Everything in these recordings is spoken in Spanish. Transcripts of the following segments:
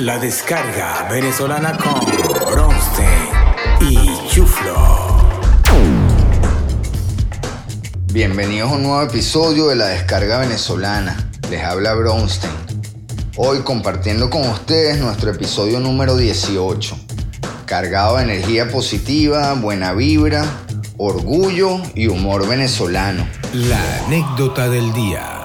La descarga venezolana con Bronstein y Chuflo. Bienvenidos a un nuevo episodio de La descarga venezolana. Les habla Bronstein. Hoy compartiendo con ustedes nuestro episodio número 18. Cargado de energía positiva, buena vibra, orgullo y humor venezolano. La anécdota del día.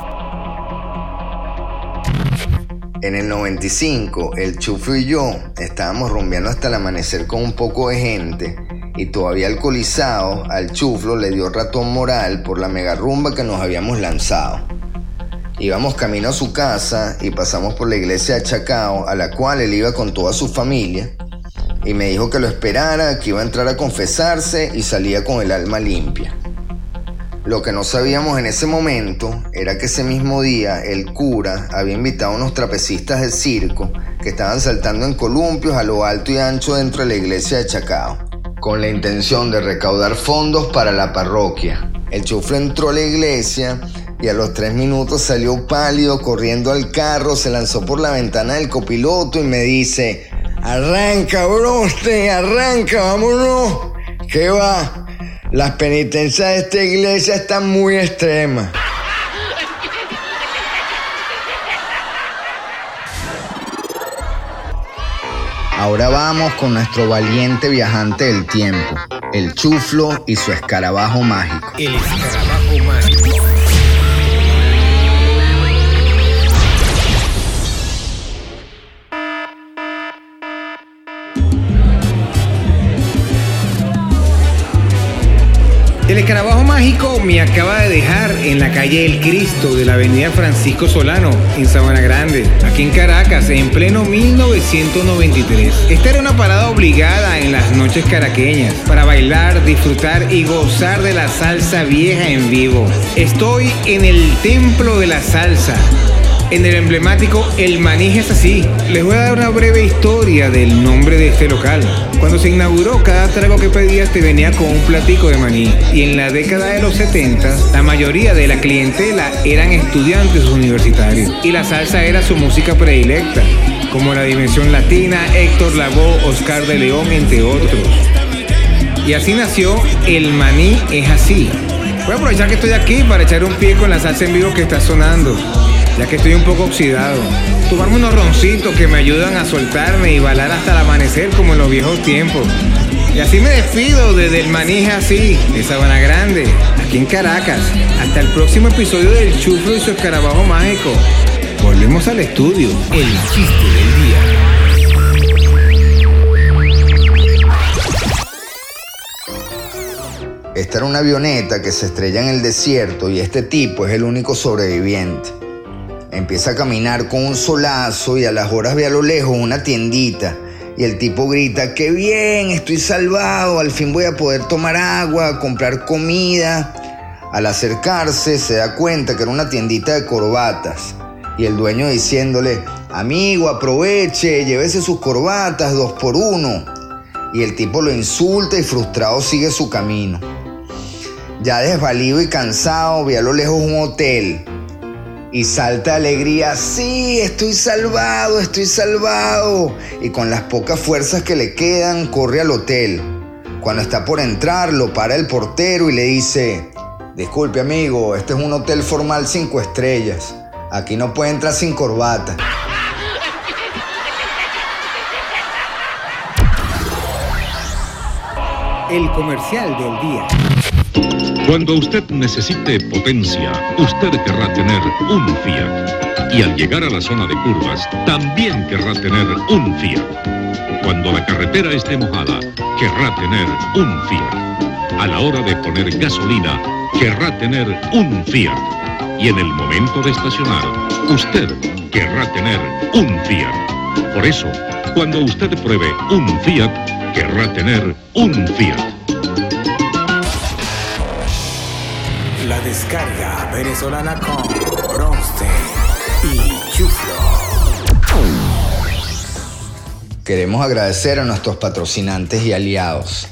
En el 95, el Chuflo y yo estábamos rumbeando hasta el amanecer con un poco de gente y todavía alcoholizado, al Chuflo le dio ratón moral por la mega rumba que nos habíamos lanzado. Íbamos camino a su casa y pasamos por la iglesia de Chacao, a la cual él iba con toda su familia, y me dijo que lo esperara, que iba a entrar a confesarse y salía con el alma limpia. Lo que no sabíamos en ese momento era que ese mismo día el cura había invitado a unos trapecistas del circo que estaban saltando en columpios a lo alto y ancho dentro de la iglesia de Chacao, con la intención de recaudar fondos para la parroquia. El chufre entró a la iglesia y a los tres minutos salió pálido corriendo al carro, se lanzó por la ventana del copiloto y me dice, arranca, broste, arranca, vámonos, ¿qué va? Las penitencias de esta iglesia están muy extremas. Ahora vamos con nuestro valiente viajante del tiempo, el chuflo y su escarabajo mágico. El escarabajo mágico me acaba de dejar en la calle El Cristo de la avenida Francisco Solano, en Sabana Grande, aquí en Caracas, en pleno 1993. Esta era una parada obligada en las noches caraqueñas, para bailar, disfrutar y gozar de la salsa vieja en vivo. Estoy en el templo de la salsa, en el emblemático El Manije es así. Les voy a dar una breve historia del nombre de este local. Cuando se inauguró, cada trago que pedías te venía con un platico de maní. Y en la década de los 70, la mayoría de la clientela eran estudiantes universitarios. Y la salsa era su música predilecta, como la Dimensión Latina, Héctor Lavoe, Oscar de León, entre otros. Y así nació El Maní es así. Voy a aprovechar que estoy aquí para echar un pie con la salsa en vivo que está sonando ya que estoy un poco oxidado. Tomarme unos roncitos que me ayudan a soltarme y bailar hasta el amanecer como en los viejos tiempos. Y así me despido desde el manije así, de Sabana Grande, aquí en Caracas. Hasta el próximo episodio del Chuflo y su escarabajo mágico. Volvemos al estudio. El chiste del día. Esta era una avioneta que se estrella en el desierto y este tipo es el único sobreviviente. Empieza a caminar con un solazo y a las horas ve a lo lejos una tiendita. Y el tipo grita, qué bien, estoy salvado, al fin voy a poder tomar agua, comprar comida. Al acercarse se da cuenta que era una tiendita de corbatas. Y el dueño diciéndole, amigo, aproveche, llévese sus corbatas dos por uno. Y el tipo lo insulta y frustrado sigue su camino. Ya desvalido y cansado, ve a lo lejos un hotel y salta alegría, sí, estoy salvado, estoy salvado. Y con las pocas fuerzas que le quedan, corre al hotel. Cuando está por entrar, lo para el portero y le dice, disculpe amigo, este es un hotel formal cinco estrellas. Aquí no puede entrar sin corbata. El comercial del día. Cuando usted necesite potencia, usted querrá tener un Fiat. Y al llegar a la zona de curvas, también querrá tener un Fiat. Cuando la carretera esté mojada, querrá tener un Fiat. A la hora de poner gasolina, querrá tener un Fiat. Y en el momento de estacionar, usted querrá tener un Fiat. Por eso, cuando usted pruebe un Fiat, querrá tener un Fiat. La descarga venezolana con Bronstein y Chuflo. Queremos agradecer a nuestros patrocinantes y aliados.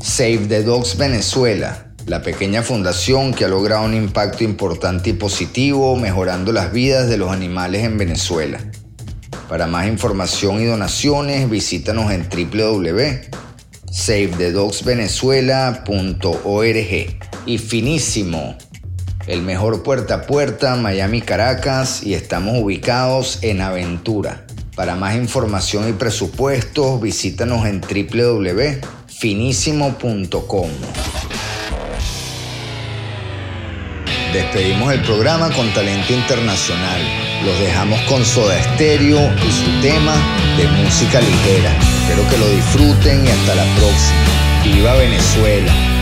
Save the Dogs Venezuela, la pequeña fundación que ha logrado un impacto importante y positivo mejorando las vidas de los animales en Venezuela. Para más información y donaciones, visítanos en www.savethedogsvenezuela.org. Y finísimo, el mejor puerta a puerta, Miami Caracas, y estamos ubicados en Aventura. Para más información y presupuestos, visítanos en www.finísimo.com. Despedimos el programa con talento internacional. Los dejamos con Soda Stereo y su tema de música ligera. Espero que lo disfruten y hasta la próxima. ¡Viva Venezuela!